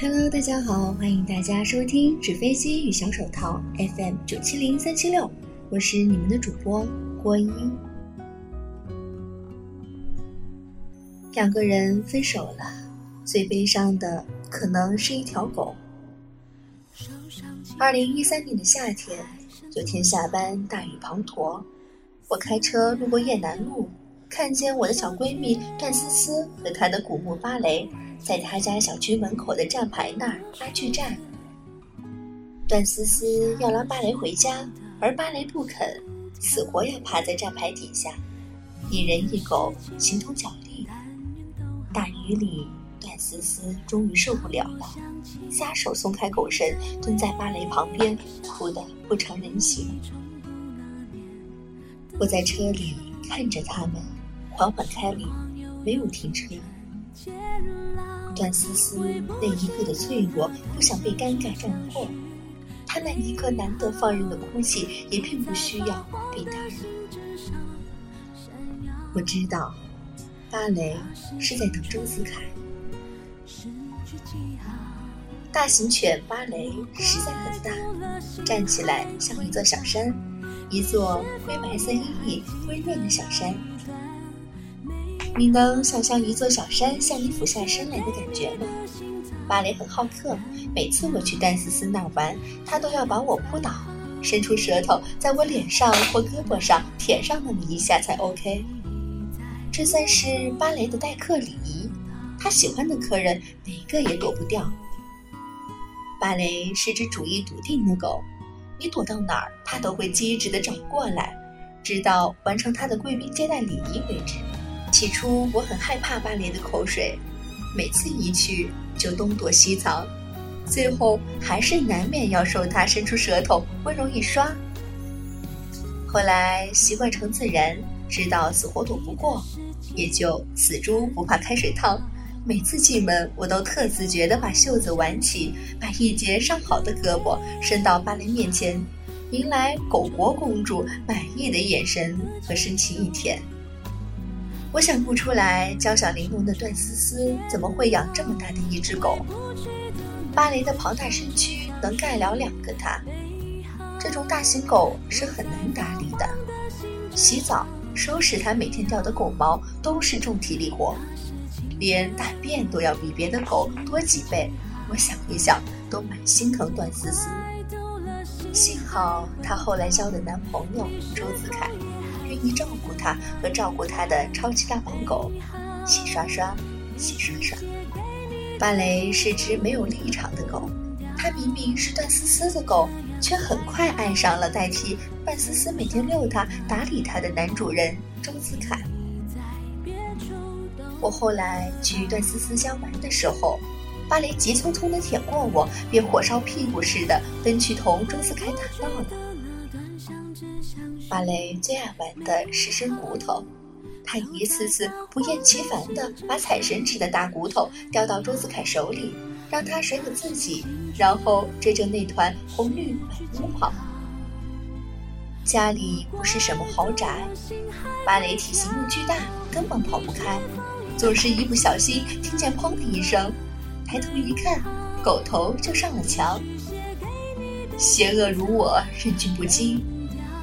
Hello，大家好，欢迎大家收听《纸飞机与小手套》FM 九七零三七六，我是你们的主播郭一。两个人分手了，最悲伤的可能是一条狗。二零一三年的夏天，有天下班大雨滂沱，我开车路过雁南路，看见我的小闺蜜段思思和她的古墓芭蕾。在她家小区门口的站牌那儿拉锯战，段思思要拉芭蕾回家，而芭蕾不肯，死活要趴在站牌底下，一人一狗，形同脚力。大雨里，思思终于受不了了，撒手松开狗绳，蹲在芭蕾旁边，哭得不成人形。我在车里看着他们，缓缓开离，没有停车。段思思那一刻的脆弱，不想被尴尬撞破；她那一刻难得放任的哭泣，也并不需要被打扰。我知道，芭蕾是在等周子凯。大型犬芭蕾实在很大，站起来像一座小山，一座灰白色阴影温润的小山。你能想象一座小山向你俯下身来的感觉吗？芭蕾很好客，每次我去丹思思那儿玩，他都要把我扑倒，伸出舌头在我脸上或胳膊上舔上那么一下才 OK。这算是芭蕾的待客礼仪，他喜欢的客人哪个也躲不掉。芭蕾是只主意笃定的狗，你躲到哪儿，它都会机智地找过来，直到完成它的贵宾接待礼仪为止。起初我很害怕芭蕾的口水，每次一去就东躲西藏，最后还是难免要受它伸出舌头温柔一刷。后来习惯成自然，知道死活躲不过，也就死猪不怕开水烫。每次进门，我都特自觉地把袖子挽起，把一截上好的胳膊伸到芭蕾面前，迎来狗国公主满意的眼神和深情一舔。我想不出来，娇小玲珑的段思思怎么会养这么大的一只狗？芭蕾的庞大身躯能盖了两个它。这种大型狗是很难打理的，洗澡、收拾它每天掉的狗毛都是重体力活，连大便都要比别的狗多几倍。我想一想，都蛮心疼段思思。幸好她后来交的男朋友周子凯。愿意照顾她和照顾她的超级大黄狗，洗刷刷，洗刷刷。芭蕾是只没有立场的狗，它明明是段思思的狗，却很快爱上了代替段思思每天遛它、打理它的男主人周子凯。我后来去段思思家玩的时候，芭蕾急匆匆地舔过我，便火烧屁股似的奔去同周子凯打闹了。芭蕾最爱玩的是伸骨头，他一次次不厌其烦地把彩绳指的大骨头叼到周子凯手里，让他甩给自己，然后追着那团红绿满屋跑。家里不是什么豪宅，芭蕾体型又巨大，根本跑不开，总是一不小心听见砰的一声，抬头一看，狗头就上了墙。邪恶如我，忍俊不禁。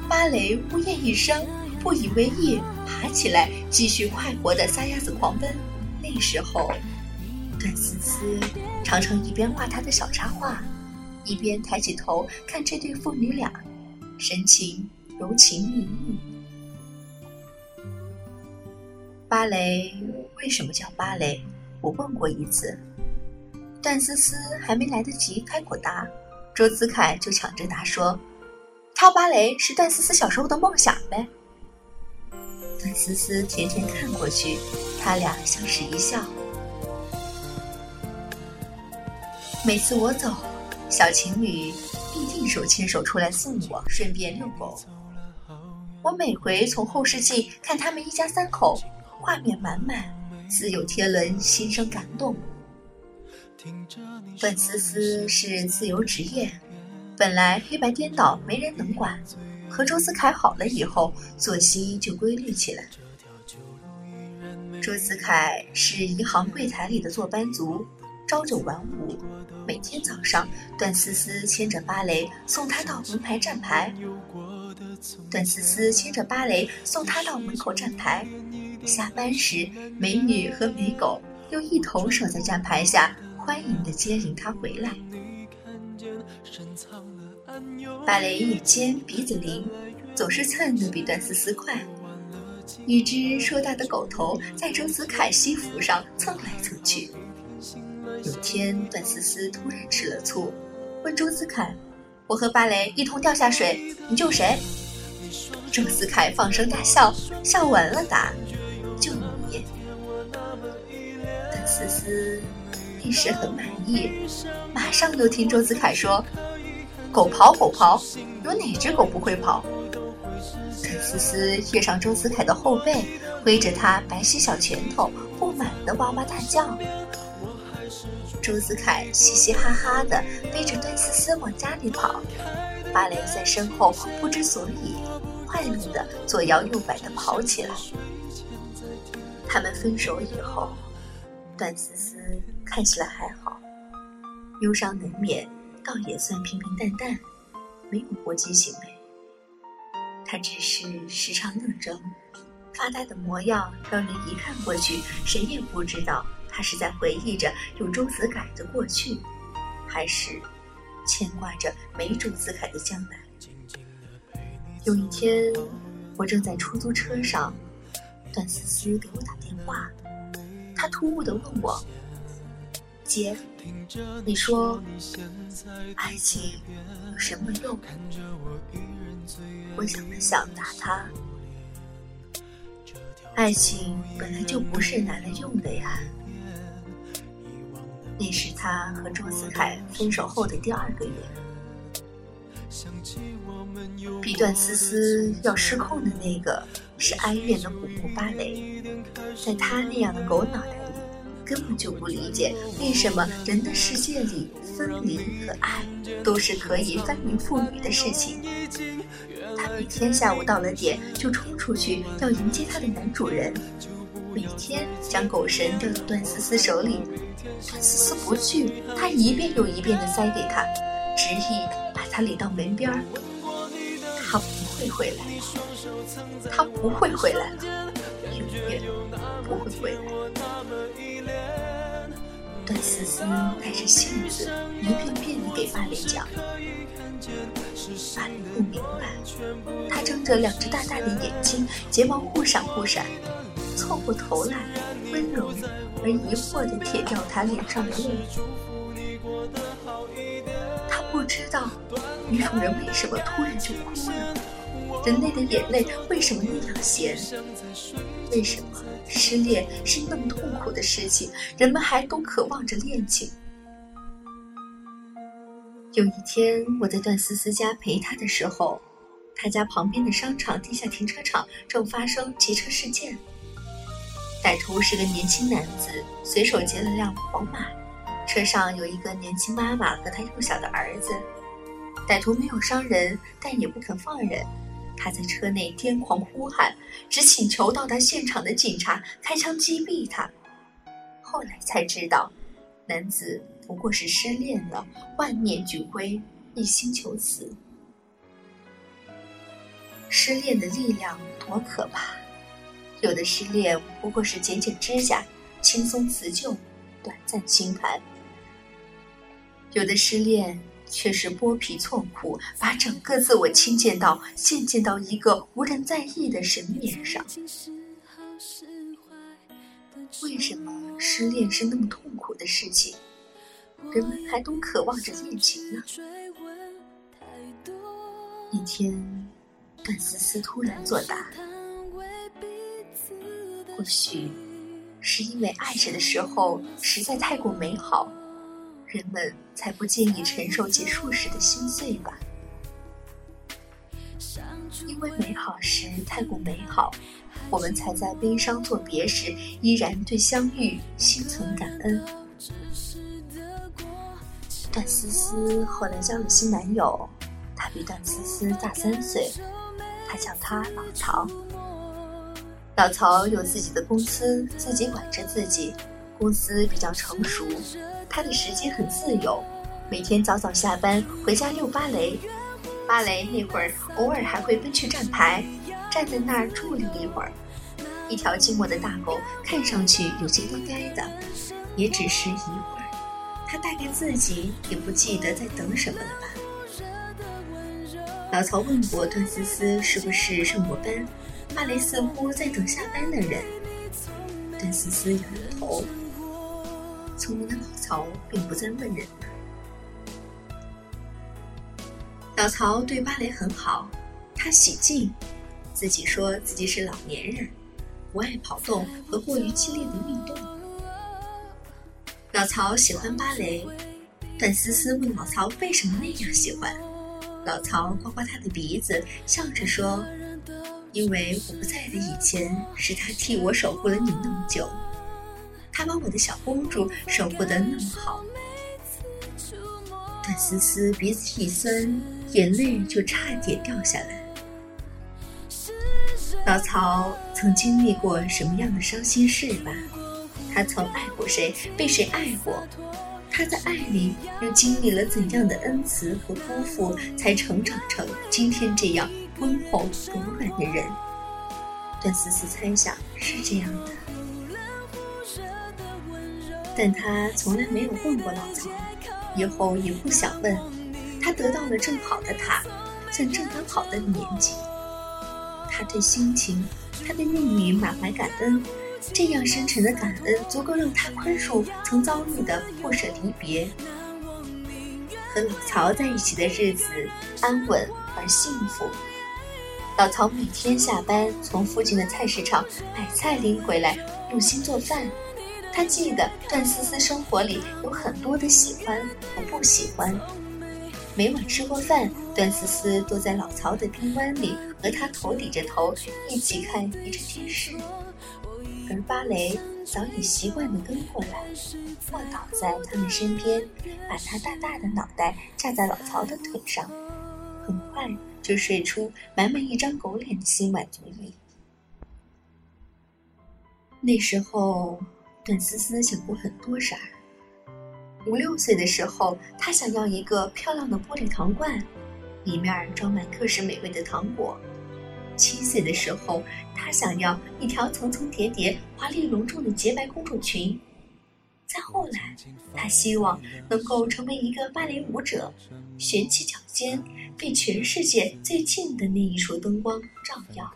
芭蕾呜咽一声，不以为意，爬起来继续快活的撒丫子狂奔。那时候，段思思常常一边画她的小插画，一边抬起头看这对父女俩，神情柔情蜜意。芭蕾为什么叫芭蕾？我问过一次，段思思还没来得及开口答，周子凯就抢着答说。跳芭蕾是段思思小时候的梦想呗。段思思甜甜看过去，他俩相视一笑。每次我走，小情侣必定手牵手出来送我，顺便遛狗。我每回从后视镜看他们一家三口，画面满满，自有天伦，心生感动。段思思是自由职业。本来黑白颠倒，没人能管。和周子凯好了以后，作息就规律起来。周子凯是银行柜台里的坐班族，朝九晚五。每天早上，段思思牵着芭蕾送他到门牌站牌，段思思牵着芭蕾送他到门口站牌。下班时，美女和美狗又一同守在站牌下，欢迎的接引他回来。芭蕾眼尖鼻子灵，总是蹭得比段思思快。一只硕大的狗头在周子凯西服上蹭来蹭去。有天，段思思突然吃了醋，问周子凯：“我和芭蕾一同掉下水，你救谁？”周子凯放声大笑，笑完了答：“就你。”段思思一时很满意，马上又听周子凯说：“狗刨狗刨，有哪只狗不会跑？”段思思跃上周子凯的后背，挥着他白皙小拳头，不满地哇哇大叫。周子凯嘻嘻哈哈的背着段思思往家里跑，芭蕾在身后不知所以，快乐的左摇右摆的跑起来。他们分手以后，段思思看起来还好，忧伤难免，倒也算平平淡淡，没有过激行为。他只是时常愣怔，发呆的模样让人一看过去，谁也不知道。他是在回忆着有周子凯的过去，还是牵挂着没周子凯的将来？有一天，我正在出租车上，段思思给我打电话，她突兀的问我：“姐，你说爱情有什么用？”我想了想，答他：“爱情本来就不是拿来用的呀。”那是他和周子凯分手后的第二个月，比段思思要失控的那个是哀怨的古墓芭蕾，在他那样的狗脑袋里，根本就不理解为什么人的世界里分离和爱都是可以翻云覆雨的事情。他每天下午到了点就冲出去要迎接他的男主人。每天将狗绳掉到段思思手里，段思思不去，他一遍又一遍地塞给他，执意把他领到门边儿。他不会回来了，他不会回来了，永远不会回来。段思思带着性子，一遍遍地给芭蕾讲，芭蕾不明白，她睁着两只大大的眼睛，睫毛忽闪忽闪。凑过头来，温柔而疑惑地舔掉她脸上的泪。不知道女主人为什么突然就哭了，人类的眼泪为什么那样咸？为什么失恋是那么痛苦的事情，人们还都渴望着恋情？有一天，我在段思思家陪她的时候，她家旁边的商场地下停车场正发生劫车事件。歹徒是个年轻男子，随手劫了辆宝马，车上有一个年轻妈妈和她幼小的儿子。歹徒没有伤人，但也不肯放人。他在车内癫狂呼喊，只请求到达现场的警察开枪击毙他。后来才知道，男子不过是失恋了，万念俱灰，一心求死。失恋的力量多可怕！有的失恋不过是剪剪指甲，轻松辞旧，短暂心寒；有的失恋却是剥皮错苦，把整个自我倾建到献建到一个无人在意的神面上。为什么失恋是那么痛苦的事情，人们还都渴望着恋情呢？一天，段思思突然作答。或许是因为爱着的时候实在太过美好，人们才不介意承受结束时的心碎吧。因为美好时太过美好，我们才在悲伤作别时依然对相遇心存感恩。段思思后来交了新男友，他比段思思大三岁，他叫他老曹。老曹有自己的公司，自己管着自己，公司比较成熟，他的时间很自由，每天早早下班回家遛芭蕾。芭蕾那会儿，偶尔还会奔去站牌，站在那儿伫立一会儿。一条寂寞的大狗，看上去有些呆呆的，也只是一会儿。他大概自己也不记得在等什么了吧。老曹问过段思思是不是上过班，芭蕾似乎在等下班的人。段思思摇摇头。聪明的老曹并不再问人了。老曹对芭蕾很好，他喜静，自己说自己是老年人，不爱跑动和过于激烈的运动。老曹喜欢芭蕾，段思思问老曹为什么那样喜欢，老曹刮刮他的鼻子，笑着说：“因为我不在的以前，是他替我守护了你那么久，他把我的小公主守护得那么好。”段思思鼻子一酸。眼泪就差点掉下来。老曹曾经历过什么样的伤心事吧？他曾爱过谁，被谁爱过？他在爱里又经历了怎样的恩慈和辜负，才成长成今天这样温厚柔软的人？段思思猜想是这样的，但他从来没有问过老曹，以后也不想问。他得到了正好的他，在正刚好的年纪。他对心情，他对命运满怀感恩，这样深沉的感恩，足够让他宽恕曾遭遇的不舍离别。和老曹在一起的日子安稳而幸福。老曹每天下班从附近的菜市场买菜拎回来，用心做饭。他记得段思思生活里有很多的喜欢和不喜欢。每晚吃过饭，段思思坐在老曹的臂弯里，和他头抵着头，一起看一阵电视。而芭蕾早已习惯地跟过来，卧倒在他们身边，把他大大的脑袋架在老曹的腿上，很快就睡出满满一张狗脸的心满足意。那时候，段思思想过很多事儿。五六岁的时候，他想要一个漂亮的玻璃糖罐，里面装满各式美味的糖果。七岁的时候，他想要一条层层叠叠、华丽隆重的洁白公主裙。再后来，他希望能够成为一个芭蕾舞者，悬起脚尖，被全世界最近的那一束灯光照耀。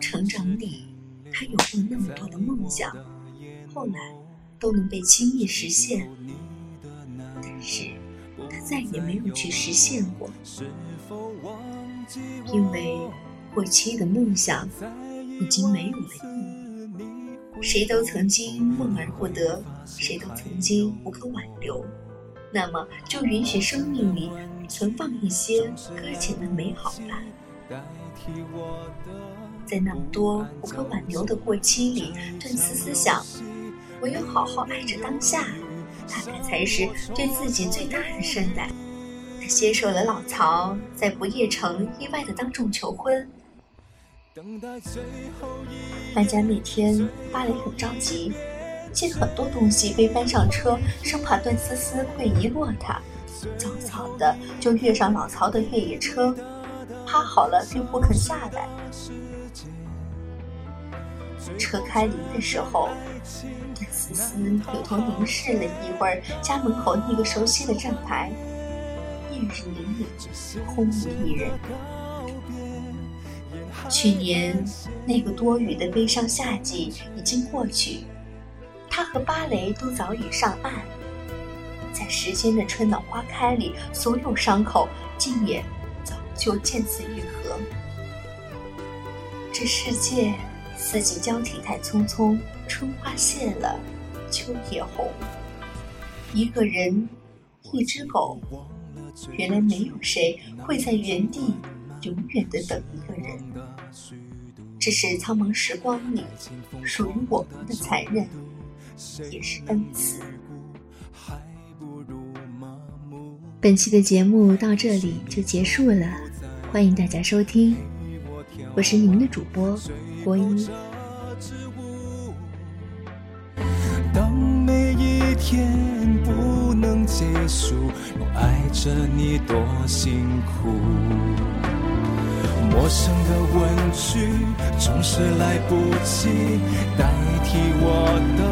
成长里，他有过那么多的梦想，后来。都能被轻易实现，但是他再也没有去实现过，因为过期的梦想已经没有了意义。谁都曾经梦而不得，谁都曾经无可挽留，那么就允许生命里存放一些搁浅的美好吧。在那么多无可挽留的过期里，顿思思想。唯有好好爱着当下，大概才是对自己最大的善待。他接受了老曹在不夜城意外的当众求婚。搬家那天芭蕾很着急，见很多东西被搬上车，生怕段思思会遗落他。早早的就跃上老曹的越野车，趴好了并不肯下来。车开离的时候。段思思扭头凝视了一会儿家门口那个熟悉的站牌，夜日凛凛，空无一人。去年那个多雨的悲伤夏季已经过去，他和芭蕾都早已上岸，在时间的春暖花开里，所有伤口竟也就渐次愈合。这世界四季交替太匆匆。春花谢了，秋叶红。一个人，一只狗，原来没有谁会在原地永远的等一个人。这是苍茫时光里属于我们的残忍，也是恩赐。本期的节目到这里就结束了，欢迎大家收听，我是你们的主播郭一。当每一天不能结束，我爱着你多辛苦。陌生的问句总是来不及代替我的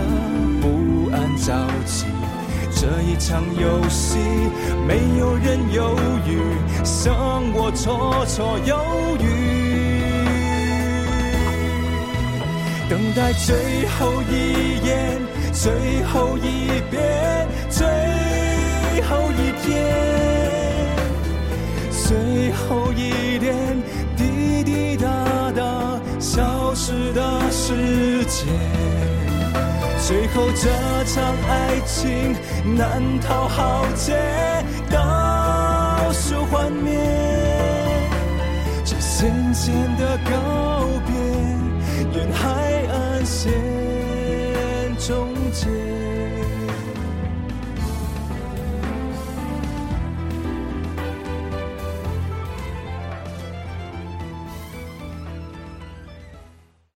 不安着急。这一场游戏，没有人犹豫，像我绰绰有余。等待最后一眼，最后一遍，最后一天，最后一点滴滴答答消失的时间。最后这场爱情难逃浩劫，倒数幻灭，这渐渐的告别，沿海岸线终结。